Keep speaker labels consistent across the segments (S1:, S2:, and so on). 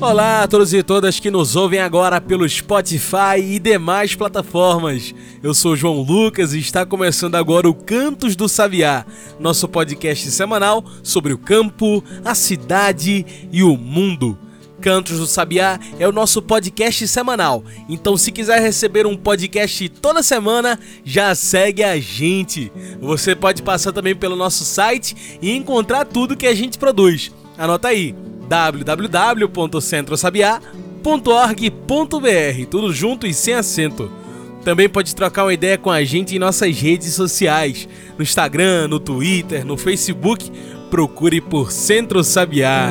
S1: Olá a todos e todas que nos ouvem agora pelo Spotify e demais plataformas. Eu sou João Lucas e está começando agora o Cantos do Sabiá, nosso podcast semanal sobre o campo, a cidade e o mundo. Cantos do Sabiá é o nosso podcast semanal. Então, se quiser receber um podcast toda semana, já segue a gente. Você pode passar também pelo nosso site e encontrar tudo que a gente produz. Anota aí www.centrosabiá.org.br, tudo junto e sem acento. Também pode trocar uma ideia com a gente em nossas redes sociais, no Instagram, no Twitter, no Facebook, procure por Centro Sabiá.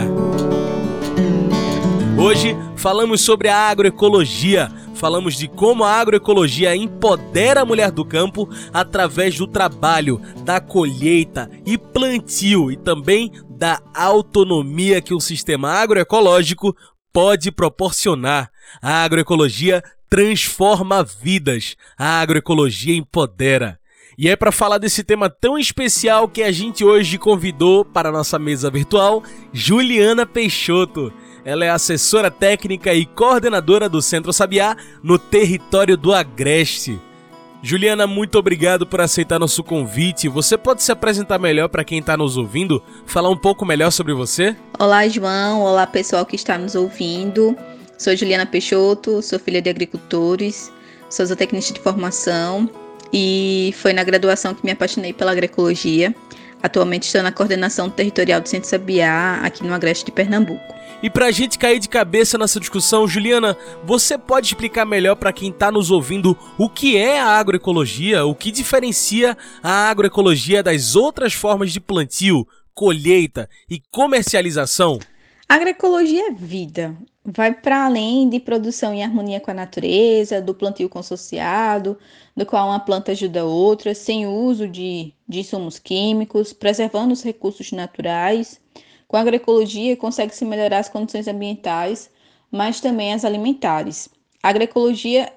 S1: Hoje falamos sobre a agroecologia. Falamos de como a agroecologia empodera a mulher do campo através do trabalho, da colheita e plantio e também da autonomia que o sistema agroecológico pode proporcionar. A agroecologia transforma vidas, a agroecologia empodera. E é para falar desse tema tão especial que a gente hoje convidou para a nossa mesa virtual Juliana Peixoto. Ela é assessora técnica e coordenadora do Centro Sabiá no território do Agreste. Juliana, muito obrigado por aceitar nosso convite. Você pode se apresentar melhor para quem está nos ouvindo? Falar um pouco melhor sobre você?
S2: Olá, João. Olá, pessoal que está nos ouvindo. Sou Juliana Peixoto, sou filha de agricultores, sou zootecnista de formação e foi na graduação que me apaixonei pela agroecologia. Atualmente estou na coordenação territorial do Centro Sabiá, aqui no Agreste de Pernambuco.
S1: E pra gente cair de cabeça nessa discussão, Juliana, você pode explicar melhor para quem tá nos ouvindo o que é a agroecologia, o que diferencia a agroecologia das outras formas de plantio, colheita e comercialização?
S2: agroecologia é vida. Vai para além de produção em harmonia com a natureza, do plantio consociado, do qual uma planta ajuda a outra, sem uso de, de insumos químicos, preservando os recursos naturais com a agroecologia, consegue-se melhorar as condições ambientais, mas também as alimentares. A agroecologia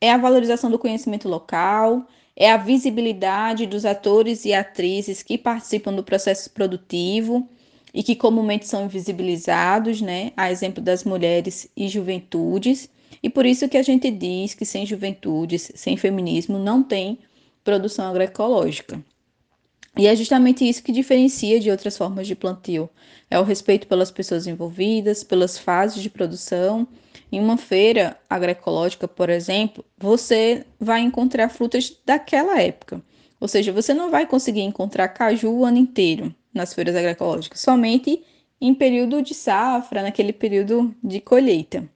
S2: é a valorização do conhecimento local, é a visibilidade dos atores e atrizes que participam do processo produtivo e que comumente são invisibilizados, né? A exemplo das mulheres e juventudes. E por isso que a gente diz que sem juventudes, sem feminismo, não tem produção agroecológica. E é justamente isso que diferencia de outras formas de plantio. É o respeito pelas pessoas envolvidas, pelas fases de produção. Em uma feira agroecológica, por exemplo, você vai encontrar frutas daquela época. Ou seja, você não vai conseguir encontrar caju o ano inteiro nas feiras agroecológicas, somente em período de safra, naquele período de colheita.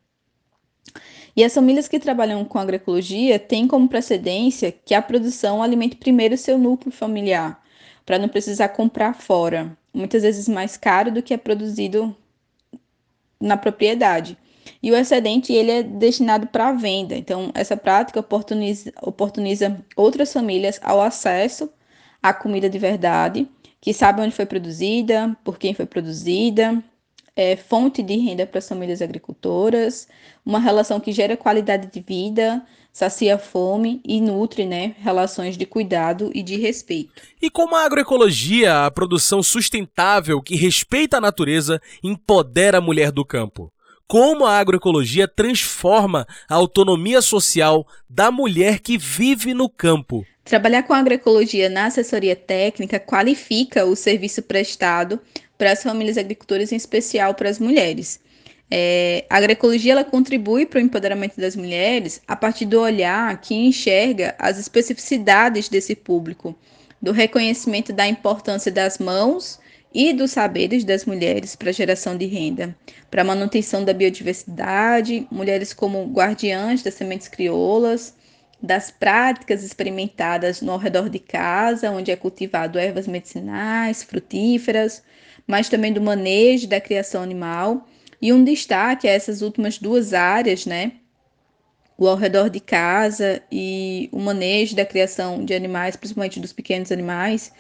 S2: E as famílias que trabalham com agroecologia têm como precedência que a produção alimente primeiro seu núcleo familiar, para não precisar comprar fora, muitas vezes mais caro do que é produzido na propriedade. E o excedente ele é destinado para venda. Então, essa prática oportuniza, oportuniza outras famílias ao acesso à comida de verdade, que sabem onde foi produzida, por quem foi produzida, é fonte de renda para as famílias agricultoras, uma relação que gera qualidade de vida, sacia fome e nutre né, relações de cuidado e de respeito.
S1: E como a agroecologia, a produção sustentável que respeita a natureza, empodera a mulher do campo? Como a agroecologia transforma a autonomia social da mulher que vive no campo?
S2: Trabalhar com a agroecologia na assessoria técnica qualifica o serviço prestado para as famílias agricultoras, em especial para as mulheres. É, a agroecologia ela contribui para o empoderamento das mulheres a partir do olhar que enxerga as especificidades desse público, do reconhecimento da importância das mãos e dos saberes das mulheres para a geração de renda, para a manutenção da biodiversidade, mulheres como guardiãs das sementes crioulas, das práticas experimentadas no redor de casa, onde é cultivado ervas medicinais, frutíferas, mas também do manejo da criação animal e um destaque a essas últimas duas áreas, né? O ao redor de casa e o manejo da criação de animais, principalmente dos pequenos animais,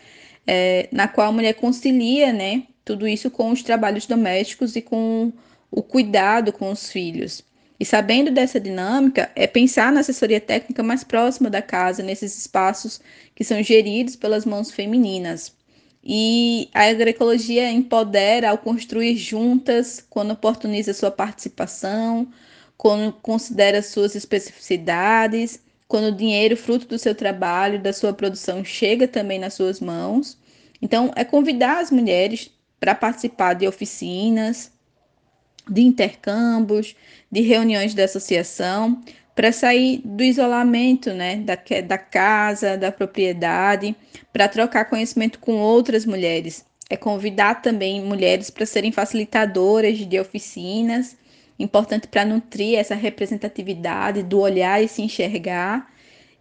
S2: é, na qual a mulher concilia, né? tudo isso com os trabalhos domésticos e com o cuidado com os filhos. E sabendo dessa dinâmica, é pensar na assessoria técnica mais próxima da casa, nesses espaços que são geridos pelas mãos femininas. E a agroecologia empodera ao construir juntas, quando oportuniza sua participação, quando considera suas especificidades, quando o dinheiro fruto do seu trabalho, da sua produção, chega também nas suas mãos. Então, é convidar as mulheres para participar de oficinas, de intercâmbios, de reuniões da associação, para sair do isolamento né, da, da casa, da propriedade, para trocar conhecimento com outras mulheres. É convidar também mulheres para serem facilitadoras de oficinas, importante para nutrir essa representatividade do olhar e se enxergar.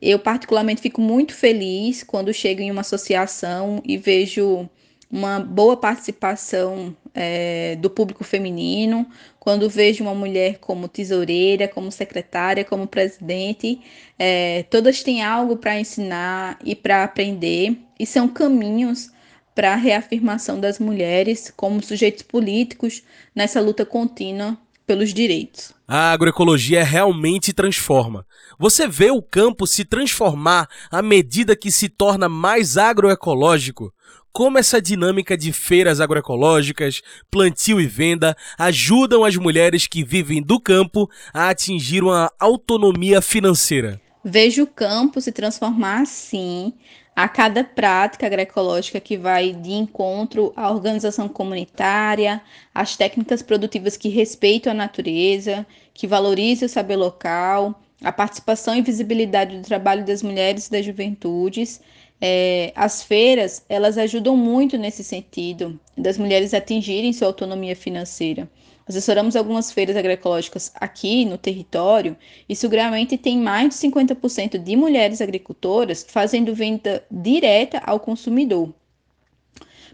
S2: Eu, particularmente, fico muito feliz quando chego em uma associação e vejo uma boa participação é, do público feminino, quando vejo uma mulher como tesoureira, como secretária, como presidente, é, todas têm algo para ensinar e para aprender, e são caminhos para a reafirmação das mulheres como sujeitos políticos nessa luta contínua pelos direitos.
S1: A agroecologia realmente transforma. Você vê o campo se transformar à medida que se torna mais agroecológico como essa dinâmica de feiras agroecológicas, plantio e venda ajudam as mulheres que vivem do campo a atingir uma autonomia financeira.
S2: Vejo o campo se transformar assim a cada prática agroecológica que vai de encontro à organização comunitária, às técnicas produtivas que respeitam a natureza, que valorizam o saber local, a participação e visibilidade do trabalho das mulheres e das juventudes, é, as feiras, elas ajudam muito nesse sentido, das mulheres atingirem sua autonomia financeira. Assessoramos algumas feiras agroecológicas aqui no território e seguramente tem mais de 50% de mulheres agricultoras fazendo venda direta ao consumidor.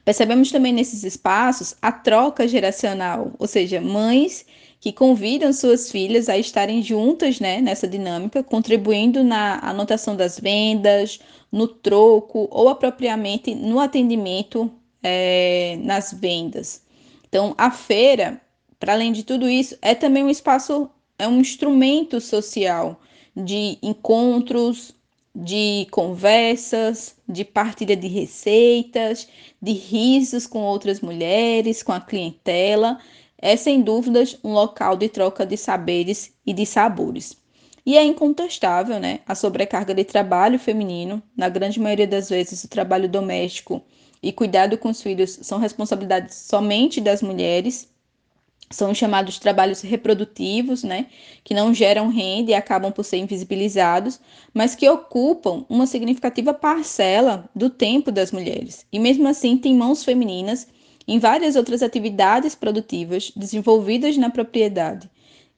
S2: Percebemos também nesses espaços a troca geracional, ou seja, mães que convidam suas filhas a estarem juntas né, nessa dinâmica, contribuindo na anotação das vendas, no troco ou apropriadamente no atendimento é, nas vendas. Então, a feira, para além de tudo isso, é também um espaço, é um instrumento social de encontros, de conversas, de partilha de receitas, de risos com outras mulheres, com a clientela é sem dúvidas um local de troca de saberes e de sabores. E é incontestável né, a sobrecarga de trabalho feminino, na grande maioria das vezes o trabalho doméstico e cuidado com os filhos são responsabilidades somente das mulheres, são chamados trabalhos reprodutivos, né, que não geram renda e acabam por ser invisibilizados, mas que ocupam uma significativa parcela do tempo das mulheres. E mesmo assim, tem mãos femininas em várias outras atividades produtivas desenvolvidas na propriedade.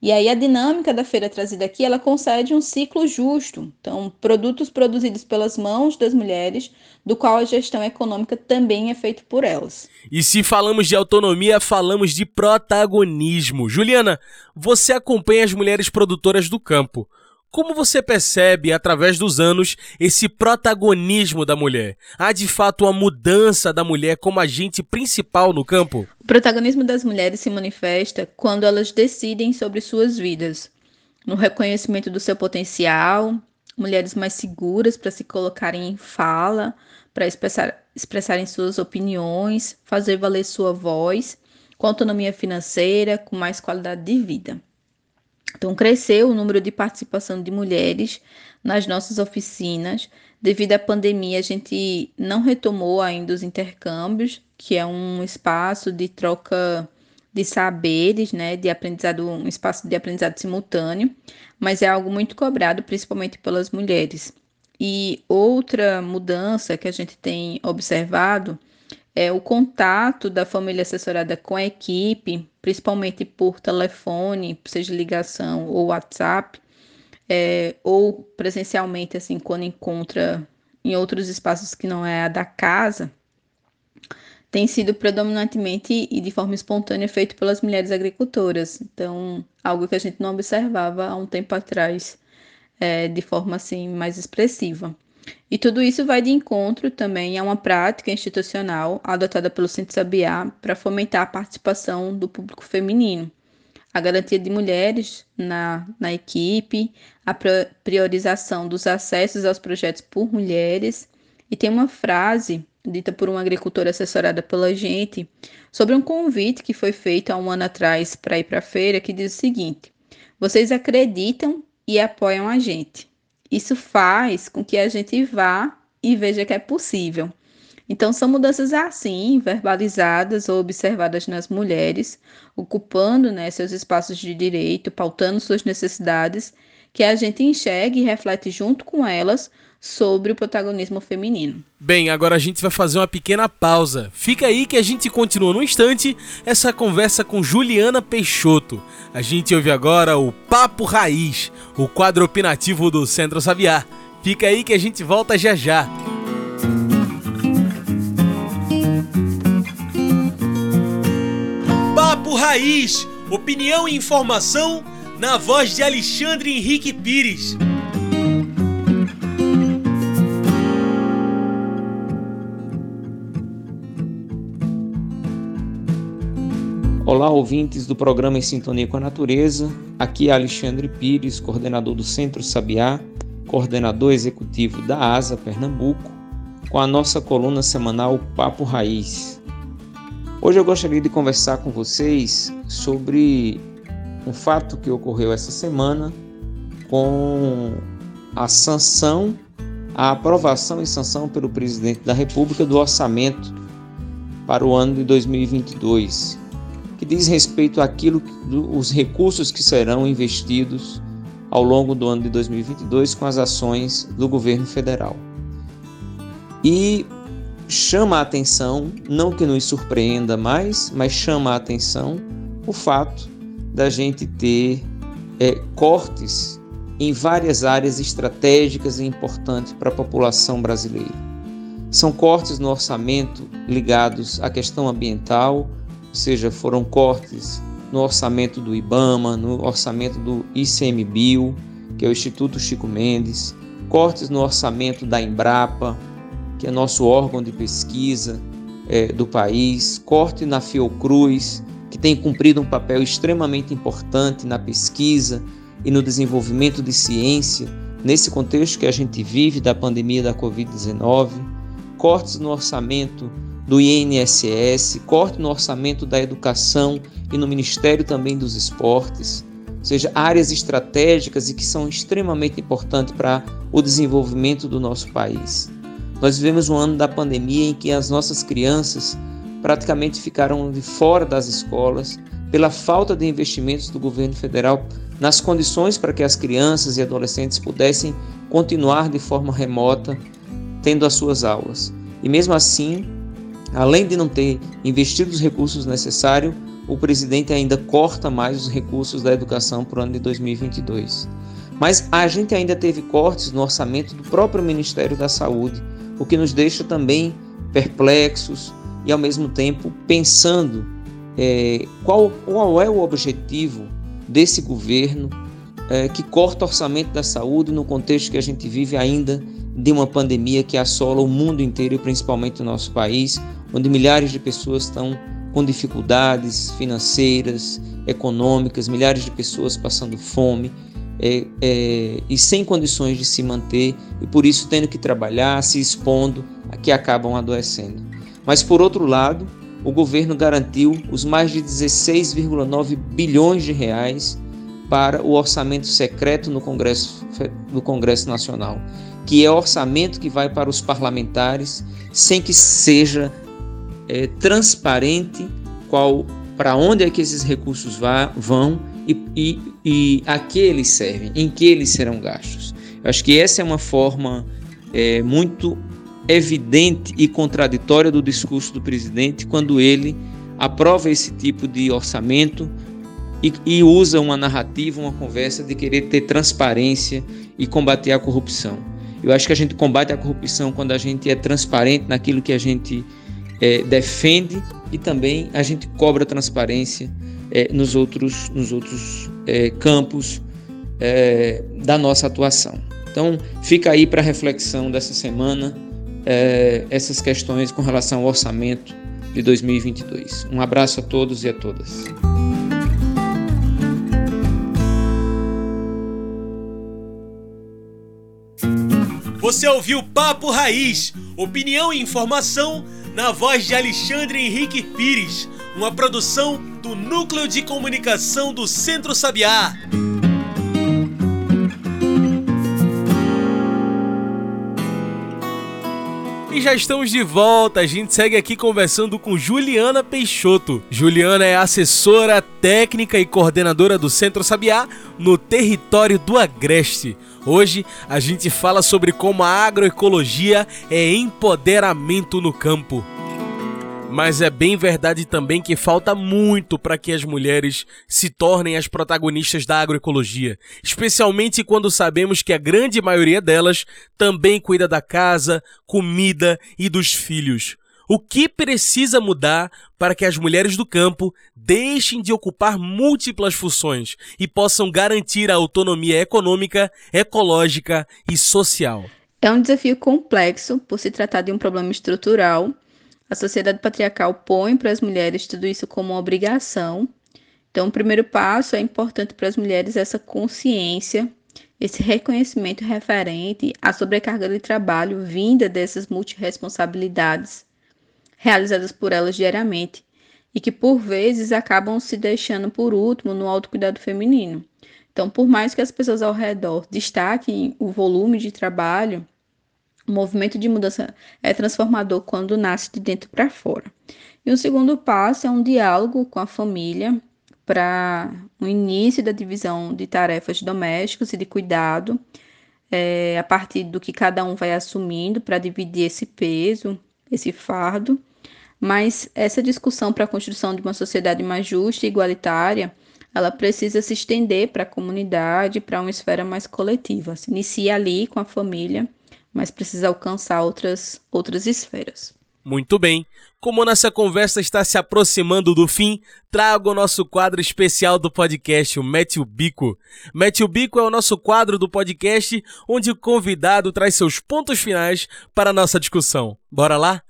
S2: E aí a dinâmica da feira trazida aqui, ela concede um ciclo justo. Então, produtos produzidos pelas mãos das mulheres, do qual a gestão econômica também é feita por elas.
S1: E se falamos de autonomia, falamos de protagonismo. Juliana, você acompanha as mulheres produtoras do campo. Como você percebe, através dos anos, esse protagonismo da mulher? Há de fato uma mudança da mulher como agente principal no campo?
S2: O protagonismo das mulheres se manifesta quando elas decidem sobre suas vidas, no reconhecimento do seu potencial, mulheres mais seguras para se colocarem em fala, para expressar, expressarem suas opiniões, fazer valer sua voz, com autonomia financeira, com mais qualidade de vida. Então, cresceu o número de participação de mulheres nas nossas oficinas. Devido à pandemia, a gente não retomou ainda os intercâmbios, que é um espaço de troca de saberes, né, de aprendizado, um espaço de aprendizado simultâneo, mas é algo muito cobrado, principalmente pelas mulheres. E outra mudança que a gente tem observado é, o contato da família assessorada com a equipe, principalmente por telefone, seja ligação ou WhatsApp, é, ou presencialmente, assim, quando encontra em outros espaços que não é a da casa, tem sido predominantemente e de forma espontânea feito pelas mulheres agricultoras. Então, algo que a gente não observava há um tempo atrás, é, de forma assim mais expressiva. E tudo isso vai de encontro também a uma prática institucional adotada pelo Centro Sabiá para fomentar a participação do público feminino, a garantia de mulheres na, na equipe, a priorização dos acessos aos projetos por mulheres. E tem uma frase dita por uma agricultora assessorada pela gente sobre um convite que foi feito há um ano atrás para ir para a feira, que diz o seguinte: vocês acreditam e apoiam a gente. Isso faz com que a gente vá e veja que é possível. Então, são mudanças assim, verbalizadas ou observadas nas mulheres, ocupando né, seus espaços de direito, pautando suas necessidades, que a gente enxerga e reflete junto com elas sobre o protagonismo feminino.
S1: Bem, agora a gente vai fazer uma pequena pausa. Fica aí que a gente continua no instante essa conversa com Juliana Peixoto. A gente ouve agora o Papo Raiz, o quadro opinativo do Centro Sabiá. Fica aí que a gente volta já já. Papo Raiz, opinião e informação na voz de Alexandre Henrique Pires.
S3: Olá, ouvintes do programa Em Sintonia com a Natureza. Aqui é Alexandre Pires, coordenador do Centro Sabiá, coordenador executivo da ASA Pernambuco, com a nossa coluna semanal Papo Raiz. Hoje eu gostaria de conversar com vocês sobre um fato que ocorreu essa semana com a sanção, a aprovação e sanção pelo presidente da República do orçamento para o ano de 2022 que diz respeito àquilo, os recursos que serão investidos ao longo do ano de 2022 com as ações do governo federal. E chama a atenção, não que nos surpreenda mais, mas chama a atenção o fato da gente ter é, cortes em várias áreas estratégicas e importantes para a população brasileira. São cortes no orçamento ligados à questão ambiental, ou seja, foram cortes no orçamento do IBAMA, no orçamento do ICMBio, que é o Instituto Chico Mendes, cortes no orçamento da Embrapa, que é nosso órgão de pesquisa é, do país, corte na Fiocruz, que tem cumprido um papel extremamente importante na pesquisa e no desenvolvimento de ciência nesse contexto que a gente vive da pandemia da Covid-19, cortes no orçamento do INSS, corte no orçamento da educação e no Ministério também dos Esportes, ou seja, áreas estratégicas e que são extremamente importantes para o desenvolvimento do nosso país. Nós vivemos um ano da pandemia em que as nossas crianças praticamente ficaram de fora das escolas pela falta de investimentos do governo federal nas condições para que as crianças e adolescentes pudessem continuar de forma remota tendo as suas aulas. E mesmo assim, Além de não ter investido os recursos necessários, o presidente ainda corta mais os recursos da educação para o ano de 2022. Mas a gente ainda teve cortes no orçamento do próprio Ministério da Saúde, o que nos deixa também perplexos e, ao mesmo tempo, pensando é, qual, qual é o objetivo desse governo é, que corta o orçamento da saúde no contexto que a gente vive ainda de uma pandemia que assola o mundo inteiro e principalmente o nosso país, onde milhares de pessoas estão com dificuldades financeiras, econômicas, milhares de pessoas passando fome é, é, e sem condições de se manter e por isso tendo que trabalhar, se expondo, que acabam adoecendo. Mas por outro lado, o governo garantiu os mais de 16,9 bilhões de reais para o orçamento secreto no Congresso, no Congresso Nacional, que é orçamento que vai para os parlamentares sem que seja é, transparente qual para onde é que esses recursos vá, vão e, e, e, a que eles servem, em que eles serão gastos. Eu acho que essa é uma forma é, muito evidente e contraditória do discurso do presidente quando ele aprova esse tipo de orçamento e, e usa uma narrativa, uma conversa de querer ter transparência e combater a corrupção. Eu acho que a gente combate a corrupção quando a gente é transparente naquilo que a gente é, defende e também a gente cobra transparência é, nos outros, nos outros é, campos é, da nossa atuação. Então, fica aí para reflexão dessa semana é, essas questões com relação ao orçamento de 2022. Um abraço a todos e a todas.
S1: Você ouviu Papo Raiz, opinião e informação na voz de Alexandre Henrique Pires, uma produção do Núcleo de Comunicação do Centro Sabiá. Já estamos de volta. A gente segue aqui conversando com Juliana Peixoto. Juliana é assessora técnica e coordenadora do Centro Sabiá no território do Agreste. Hoje a gente fala sobre como a agroecologia é empoderamento no campo. Mas é bem verdade também que falta muito para que as mulheres se tornem as protagonistas da agroecologia, especialmente quando sabemos que a grande maioria delas também cuida da casa, comida e dos filhos. O que precisa mudar para que as mulheres do campo deixem de ocupar múltiplas funções e possam garantir a autonomia econômica, ecológica e social?
S2: É um desafio complexo por se tratar de um problema estrutural a sociedade patriarcal põe para as mulheres tudo isso como uma obrigação. Então, o primeiro passo é importante para as mulheres essa consciência, esse reconhecimento referente à sobrecarga de trabalho vinda dessas multiresponsabilidades realizadas por elas diariamente e que por vezes acabam se deixando por último no autocuidado feminino. Então, por mais que as pessoas ao redor destaquem o volume de trabalho, o movimento de mudança é transformador quando nasce de dentro para fora. E o segundo passo é um diálogo com a família para o início da divisão de tarefas domésticas e de cuidado, é, a partir do que cada um vai assumindo para dividir esse peso, esse fardo. Mas essa discussão para a construção de uma sociedade mais justa e igualitária, ela precisa se estender para a comunidade, para uma esfera mais coletiva. Se inicia ali com a família mas precisa alcançar outras, outras esferas.
S1: Muito bem. Como nossa conversa está se aproximando do fim, trago o nosso quadro especial do podcast, o Mete o Bico. Mete o Bico é o nosso quadro do podcast onde o convidado traz seus pontos finais para a nossa discussão. Bora lá?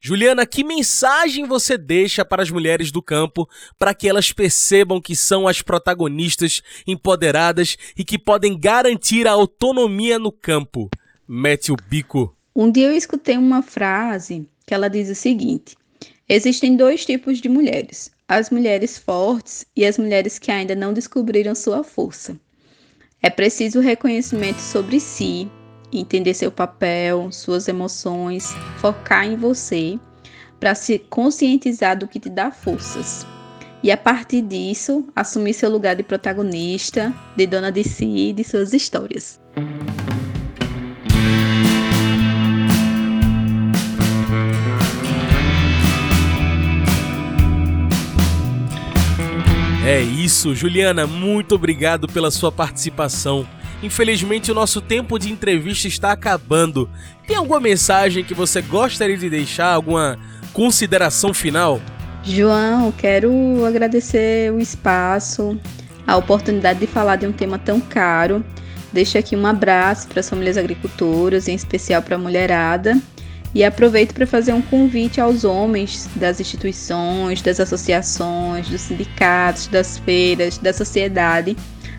S1: Juliana, que mensagem você deixa para as mulheres do campo para que elas percebam que são as protagonistas empoderadas e que podem garantir a autonomia no campo? Mete o bico.
S2: Um dia eu escutei uma frase que ela diz o seguinte: Existem dois tipos de mulheres, as mulheres fortes e as mulheres que ainda não descobriram sua força. É preciso reconhecimento sobre si, entender seu papel, suas emoções, focar em você, para se conscientizar do que te dá forças. E a partir disso, assumir seu lugar de protagonista, de dona de si e de suas histórias.
S1: É isso, Juliana, muito obrigado pela sua participação. Infelizmente, o nosso tempo de entrevista está acabando. Tem alguma mensagem que você gostaria de deixar? Alguma consideração final?
S2: João, quero agradecer o espaço, a oportunidade de falar de um tema tão caro. Deixo aqui um abraço para as famílias agricultoras, em especial para a mulherada, e aproveito para fazer um convite aos homens das instituições, das associações, dos sindicatos, das feiras, da sociedade,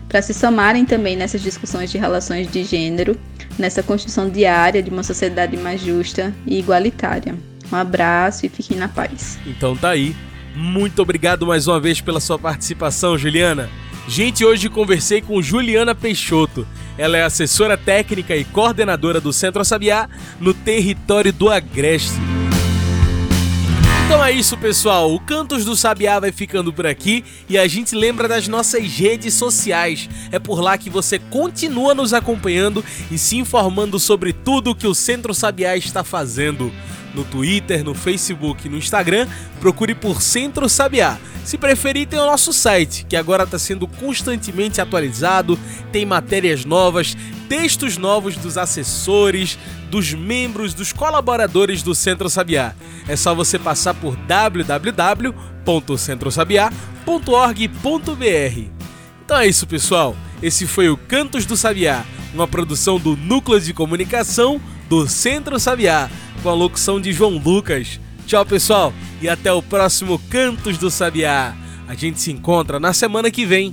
S2: para se somarem também nessas discussões de relações de gênero, nessa construção diária de uma sociedade mais justa e igualitária. Um abraço e fiquem na paz.
S1: Então tá aí. Muito obrigado mais uma vez pela sua participação, Juliana. Gente, hoje conversei com Juliana Peixoto. Ela é assessora técnica e coordenadora do Centro Sabiá no território do Agreste. Então é isso, pessoal. O Cantos do Sabiá vai ficando por aqui e a gente lembra das nossas redes sociais. É por lá que você continua nos acompanhando e se informando sobre tudo que o Centro Sabiá está fazendo no Twitter, no Facebook, no Instagram, procure por Centro Sabiá. Se preferir, tem o nosso site, que agora está sendo constantemente atualizado, tem matérias novas, textos novos dos assessores, dos membros, dos colaboradores do Centro Sabiá. É só você passar por www.centrosabiá.org.br. Então é isso, pessoal. Esse foi o Cantos do Sabiá uma produção do Núcleo de Comunicação do Centro Sabiá, com a locução de João Lucas. Tchau, pessoal, e até o próximo Cantos do Sabiá. A gente se encontra na semana que vem.